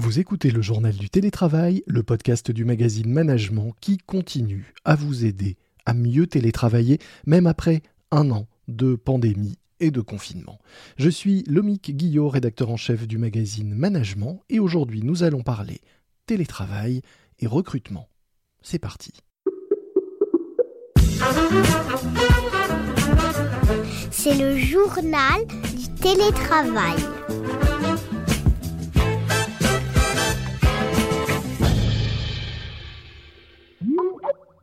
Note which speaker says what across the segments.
Speaker 1: Vous écoutez le journal du télétravail, le podcast du magazine Management qui continue à vous aider à mieux télétravailler même après un an de pandémie et de confinement. Je suis Lomique Guillot, rédacteur en chef du magazine Management et aujourd'hui nous allons parler télétravail et recrutement. C'est parti.
Speaker 2: C'est le journal du télétravail.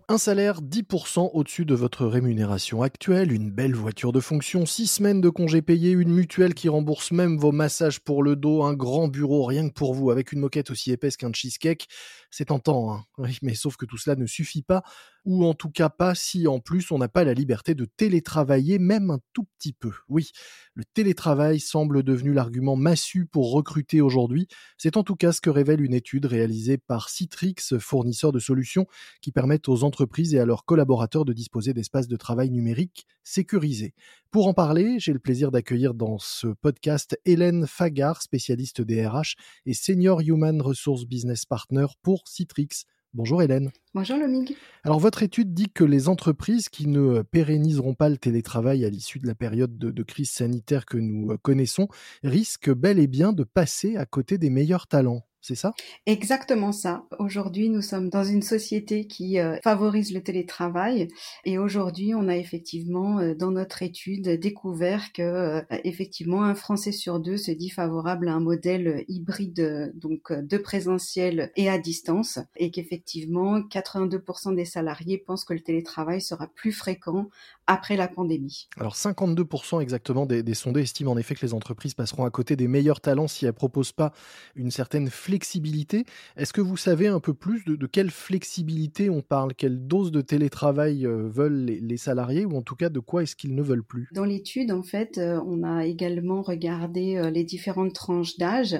Speaker 1: Un salaire 10% au-dessus de votre rémunération actuelle, une belle voiture de fonction, 6 semaines de congés payés, une mutuelle qui rembourse même vos massages pour le dos, un grand bureau rien que pour vous avec une moquette aussi épaisse qu'un cheesecake. C'est tentant, hein oui, mais sauf que tout cela ne suffit pas, ou en tout cas pas si en plus on n'a pas la liberté de télétravailler même un tout petit peu. Oui, le télétravail semble devenu l'argument massu pour recruter aujourd'hui. C'est en tout cas ce que révèle une étude réalisée par Citrix, fournisseur de solutions qui permettent aux entreprises et à leurs collaborateurs de disposer d'espaces de travail numériques sécurisés. Pour en parler, j'ai le plaisir d'accueillir dans ce podcast Hélène Fagard, spécialiste des RH et Senior Human Resource Business Partner pour Citrix. Bonjour Hélène.
Speaker 3: Bonjour Lomig.
Speaker 1: Alors votre étude dit que les entreprises qui ne pérenniseront pas le télétravail à l'issue de la période de, de, crise sanitaire que nous connaissons risquent bel et bien de passer à côté des meilleurs talents c'est ça?
Speaker 3: Exactement ça. Aujourd'hui, nous sommes dans une société qui euh, favorise le télétravail et aujourd'hui, on a effectivement euh, dans notre étude découvert que euh, effectivement un Français sur deux se dit favorable à un modèle hybride donc de présentiel et à distance et qu'effectivement 82% des salariés pensent que le télétravail sera plus fréquent après la pandémie.
Speaker 1: Alors 52% exactement des, des sondés estiment en effet que les entreprises passeront à côté des meilleurs talents si elles proposent pas une certaine flexibilité. Est-ce que vous savez un peu plus de, quelle flexibilité on parle? Quelle dose de télétravail euh, veulent les, salariés? Ou en tout cas de quoi est-ce qu'ils ne veulent plus?
Speaker 3: Dans l'étude, en fait, euh, on a également regardé euh, les différentes tranches d'âge,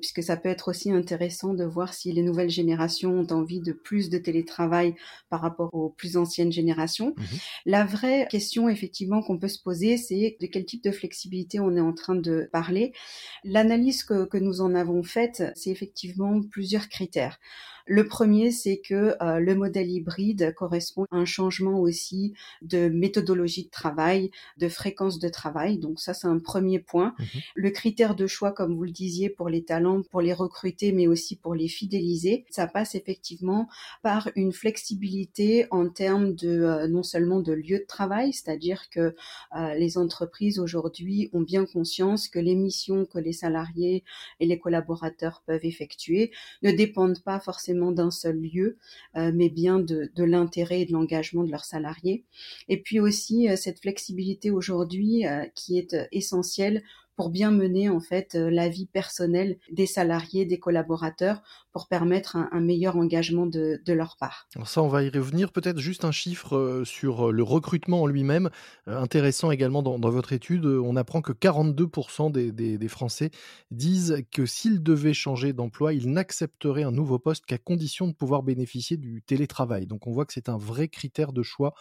Speaker 3: puisque ça peut être aussi intéressant de voir si les nouvelles générations ont envie de plus de télétravail par rapport aux plus anciennes générations. Mmh La vraie question, effectivement, qu'on peut se poser, c'est de quel type de flexibilité on est en train de parler. L'analyse que, que nous en avons faite, c'est effectivement plusieurs critères. Le premier, c'est que euh, le modèle hybride correspond à un changement aussi de méthodologie de travail, de fréquence de travail. Donc ça, c'est un premier point. Mmh le critère de choix, comme vous le disiez, pour les talents, pour les recruter, mais aussi pour les fidéliser, ça passe effectivement par une flexibilité en termes de euh, non seulement de lieu de travail, c'est-à-dire que euh, les entreprises aujourd'hui ont bien conscience que les missions que les salariés et les collaborateurs peuvent effectuer ne dépendent pas forcément d'un seul lieu, euh, mais bien de, l'intérêt et de l'engagement de leurs salariés. Et puis aussi euh, cette flexibilité aujourd'hui euh, qui est essentielle pour bien mener en fait euh, la vie personnelle des salariés, des collaborateurs, pour permettre un, meilleur engagement de, leur part.
Speaker 1: Ça, on va y revenir. Peut-être juste un chiffre euh, sur euh, le recrutement en lui-même. intéressant également dans, votre étude, on apprend que 42% des, des, Français disent que s'ils devaient changer d'emploi, ils n'accepteraient un nouveau poste qu'à condition de pouvoir bénéficier du télétravail. Donc on voit que c'est un vrai critère de choix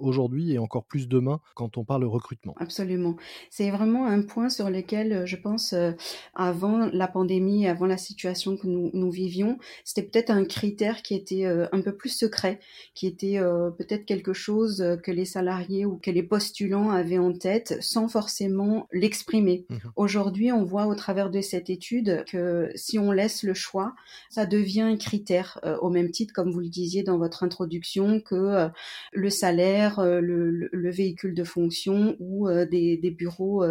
Speaker 1: aujourd'hui et encore plus demain quand on parle recrutement.
Speaker 3: Absolument. C'est vraiment un point sur le euh, je pense, euh, avant la pandémie, avant la situation que nous, nous vivions, c'était peut-être un critère qui était euh, un peu plus secret, qui était peut-être quelque chose que les salariés ou que les postulants avaient en tête sans forcément l'exprimer. Mmh Aujourd'hui, on voit au travers de cette étude que si on laisse le choix, ça devient un critère au même titre, comme vous le disiez dans votre introduction, que le salaire, le, le, véhicule de fonction ou des, des, bureaux,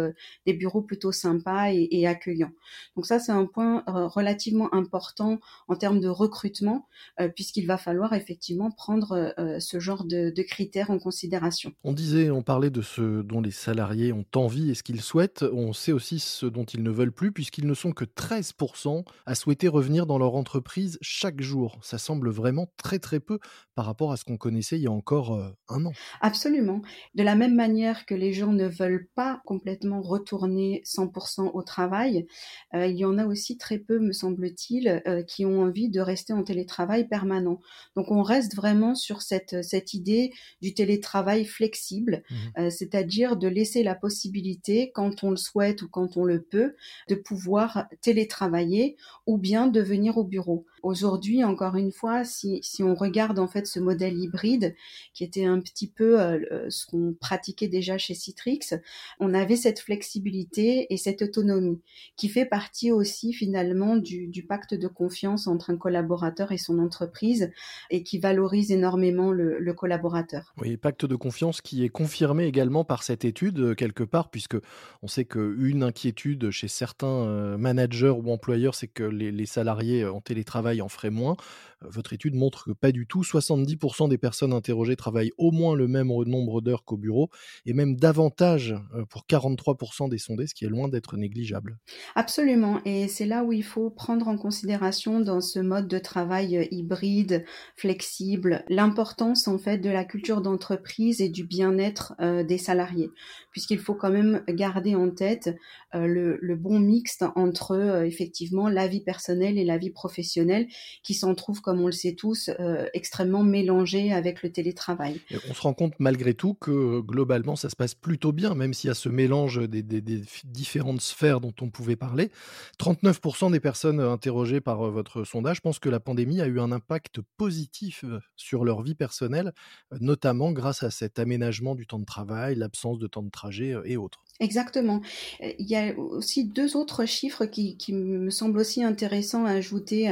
Speaker 3: des bureaux plutôt sympa et, accueillant. Donc ça, c'est un point euh, relativement important en termes de recrutement, euh, puisqu'il va falloir effectivement prendre euh, ce genre de, critères en considération.
Speaker 1: On disait, on parlait de ce dont les salariés ont envie et ce qu'ils souhaitent. On sait aussi ce dont ils ne veulent plus, puisqu'ils ne sont que 13% à souhaiter revenir dans leur entreprise chaque jour. Ça semble vraiment très très peu par rapport à ce qu'on connaissait il y a encore un an.
Speaker 3: Absolument. De la même manière que les gens ne veulent pas complètement retourner 100% au travail, il y en a aussi très peu, me semble-t-il, qui ont envie de rester en télétravail permanent. Donc on reste vraiment sur cette, cette idée du télétravail flexible, mmh c'est-à-dire de laisser la possibilité, quand on le souhaite ou quand on le peut, de pouvoir télétravailler ou bien de venir au bureau. Aujourd'hui, encore une fois, si, on regarde en fait ce modèle hybride, qui était un petit peu euh, ce qu'on pratiquait déjà chez Citrix, on avait cette flexibilité et cette autonomie qui fait partie aussi finalement du, pacte de confiance entre un collaborateur et son entreprise et qui valorise énormément le, collaborateur.
Speaker 1: Oui, pacte de confiance qui est confirmé également par cette étude euh, quelque part, puisque on sait qu'une inquiétude chez certains euh, managers ou employeurs, c'est que les salariés en télétravail en ferait moins. Euh, votre étude montre que pas du tout. 70% des personnes interrogées travaillent au moins le même nombre d'heures qu'au bureau, et même davantage euh, pour 43% des sondés, ce qui est loin d'être négligeable.
Speaker 3: Absolument, et c'est là où il faut prendre en considération dans ce mode de travail euh, hybride, flexible, l'importance en fait de la culture d'entreprise et du bien-être des salariés, puisqu'il faut quand même garder en tête le, le, bon mixte entre effectivement la vie personnelle et la vie professionnelle qui s'en trouve comme on le sait tous, euh, extrêmement mélangé avec le télétravail.
Speaker 1: on se rend compte malgré tout que globalement ça se passe plutôt bien, même s'il y a ce mélange des, différentes sphères dont on pouvait parler. 39% des personnes interrogées par euh, votre sondage pensent que la pandémie a eu un impact positif euh, sur leur vie personnelle, notamment grâce à cet aménagement du temps de travail, l'absence de temps de trajet et autres.
Speaker 3: Exactement. Il y a aussi deux autres chiffres qui, me semblent aussi intéressants à ajouter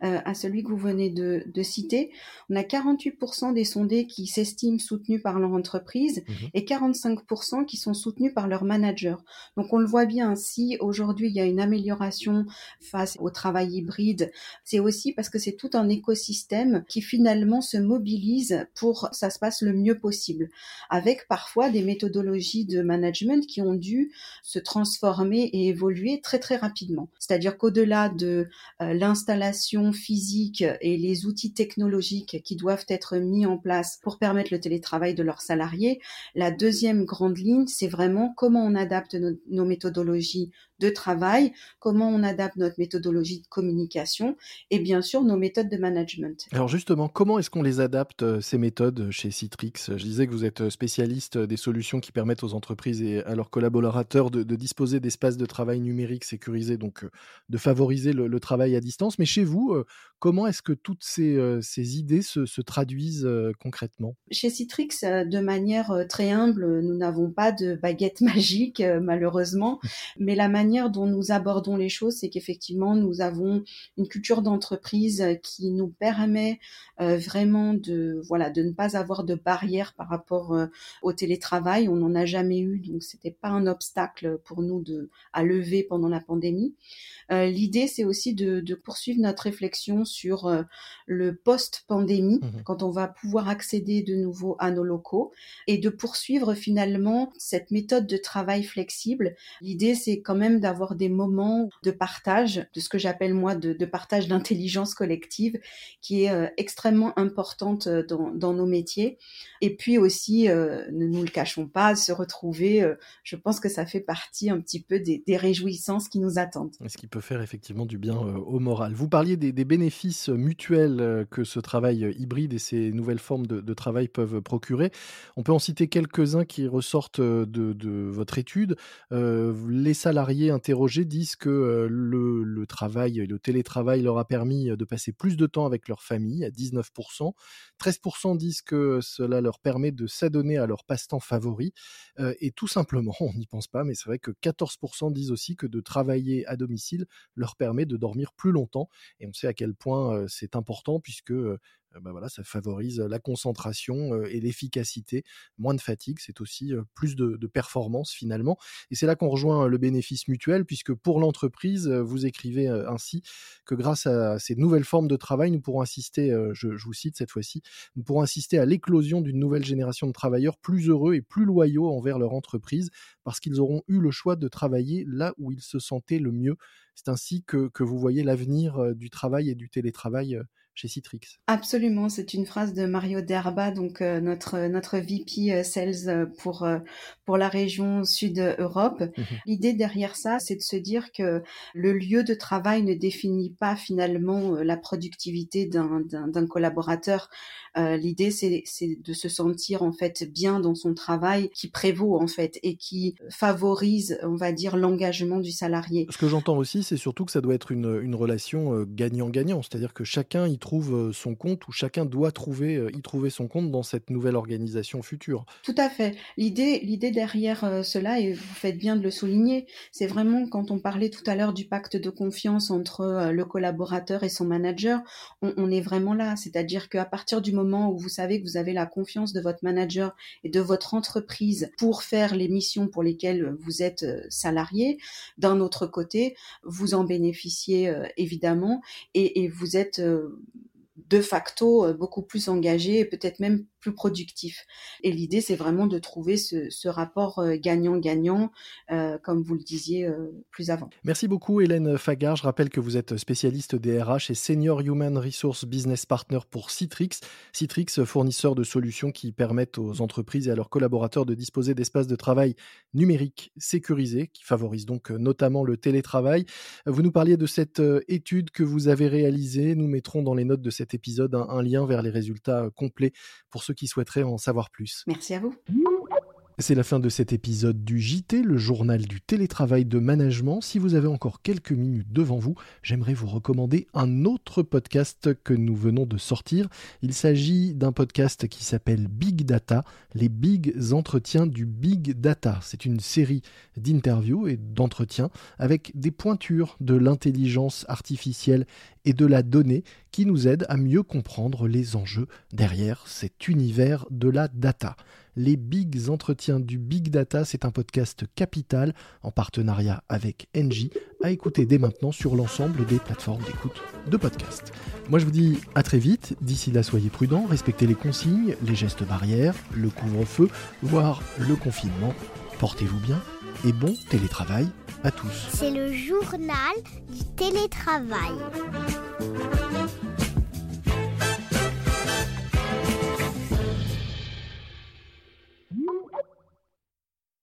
Speaker 3: à, celui que vous venez de, citer. On a 48% des sondés qui s'estiment soutenus par leur entreprise mmh et 45% qui sont soutenus par leur manager. Donc on le voit bien, si aujourd'hui il y a une amélioration face au travail hybride, c'est aussi parce que c'est tout un écosystème qui finalement se mobilise pour que ça se passe le mieux possible, avec parfois des méthodologies de management qui ont dû se transformer et évoluer très très rapidement. C'est-à-dire qu'au-delà de euh, l'installation physique et les outils technologiques qui doivent être mis en place pour permettre le télétravail de leurs salariés, la deuxième grande ligne, c'est vraiment comment on adapte nos méthodologies de travail, comment on adapte notre méthodologie de communication et bien sûr nos méthodes de management.
Speaker 1: Alors justement, comment est-ce qu'on les adapte, euh, ces méthodes, chez Citrix? Je disais que vous êtes spécialiste des solutions qui permettent aux entreprises et à leurs collaborateurs de, disposer d'espaces de travail numériques sécurisés, donc euh, de favoriser le, travail à distance. Mais chez vous, euh, comment est-ce que toutes ces, ces idées se, traduisent concrètement?
Speaker 3: Chez Citrix, de manière très humble, nous n'avons pas de baguette magique, malheureusement, mais la manière dont nous abordons les choses, c'est qu'effectivement, nous avons une culture d'entreprise qui nous permet euh, vraiment de, voilà, de ne pas avoir de barrières par rapport euh, au télétravail. On n'en a jamais eu, donc c'était pas un obstacle pour nous de, à lever pendant la pandémie. Euh, l'idée, c'est aussi de, de, poursuivre notre réflexion sur le post-pandémie, mmh quand on va pouvoir accéder de nouveau à nos locaux, et de poursuivre finalement cette méthode de travail flexible. L'idée, c'est quand même d'avoir des moments de partage, de ce que j'appelle moi de, partage d'intelligence collective, qui est euh, extrêmement importante euh, dans, nos métiers. Et puis aussi, euh, ne nous le cachons pas, se retrouver, je pense que ça fait partie un petit peu des, réjouissances qui nous attendent.
Speaker 1: Ce qui peut faire effectivement du bien au moral. Vous parliez des, bénéfices mutuels que ce travail hybride et ces nouvelles formes de, travail peuvent procurer. On peut en citer quelques-uns qui ressortent de, de votre étude. les salariés interrogés disent que le, travail et le télétravail leur a permis de passer plus de temps avec leur famille, à 19%. 13% disent que cela leur permet de s'adonner à leur passe-temps favori. et tout simplement, on n'y pense pas, mais c'est vrai que 14% disent aussi que de travailler à domicile leur permet de dormir plus longtemps. Et on sait à quel point c'est important puisque bah voilà, ça favorise la concentration et l'efficacité, moins de fatigue, c'est aussi plus de, performance finalement. Et c'est là qu'on rejoint le bénéfice mutuel, puisque pour l'entreprise, vous écrivez ainsi que grâce à ces nouvelles formes de travail, nous pourrons assister, je, je vous cite cette fois-ci, nous pourrons assister à l'éclosion d'une nouvelle génération de travailleurs plus heureux et plus loyaux envers leur entreprise, parce qu'ils auront eu le choix de travailler là où ils se sentaient le mieux. C'est ainsi que, que vous voyez l'avenir du travail et du télétravail chez Citrix.
Speaker 3: Absolument, c'est une phrase de Mario Derba, donc euh, notre notre VP euh, Sales pour pour la région Sud Europe. Mhm. L'idée derrière ça, c'est de se dire que le lieu de travail ne définit pas finalement la productivité d'un d'un collaborateur. L'idée, c'est c'est de se sentir en fait bien dans son travail, qui prévaut en fait et qui favorise, on va dire, l'engagement du salarié.
Speaker 1: Ce que j'entends aussi, c'est surtout que ça doit être une, une relation gagnant-gagnant, c'est-à-dire que chacun y trouve son compte ou chacun doit trouver y trouver son compte dans cette nouvelle organisation future.
Speaker 3: Tout à fait. L'idée, l'idée derrière cela, et vous faites bien de le souligner, c'est vraiment quand on parlait tout à l'heure du pacte de confiance entre le collaborateur et son manager, on, on est vraiment là. C'est-à-dire qu'à partir du moment où vous savez que vous avez la confiance de votre manager et de votre entreprise pour faire les missions pour lesquelles vous êtes euh, salarié. D'un autre côté, vous en bénéficiez euh, évidemment et, et vous êtes euh, de facto beaucoup plus engagé et peut-être même plus productif. Et l'idée, c'est vraiment de trouver ce, rapport euh, gagnant-gagnant, euh, comme vous le disiez euh, plus avant.
Speaker 1: Merci beaucoup, Hélène Fagard. Je rappelle que vous êtes spécialiste DRH et Senior Human Resource Business Partner pour Citrix. Citrix, fournisseur de solutions qui permettent aux entreprises et à leurs collaborateurs de disposer d'espaces de travail numériques sécurisés, qui favorisent donc notamment le télétravail. Vous nous parliez de cette étude que vous avez réalisée. Nous mettrons dans les notes de cet épisode un, un lien vers les résultats complets pour ceux qui souhaiteraient en savoir plus.
Speaker 3: Merci à vous.
Speaker 1: C'est la fin de cet épisode du JT, le journal du télétravail de management. Si vous avez encore quelques minutes devant vous, j'aimerais vous recommander un autre podcast que nous venons de sortir. Il s'agit d'un podcast qui s'appelle Big Data, les big entretiens du Big Data. C'est une série d'interviews et d'entretiens avec des pointures de l'intelligence artificielle et de la donnée qui nous aident à mieux comprendre les enjeux derrière cet univers de la data les Bigs Entretiens du Big Data. C'est un podcast capital en partenariat avec Engie à écouter dès maintenant sur l'ensemble des plateformes d'écoute de podcast. Moi je vous dis à très vite. D'ici là, soyez prudents, respectez les consignes, les gestes barrières, le couvre-feu, voire le confinement. Portez-vous bien et bon télétravail à tous.
Speaker 2: C'est le journal du télétravail.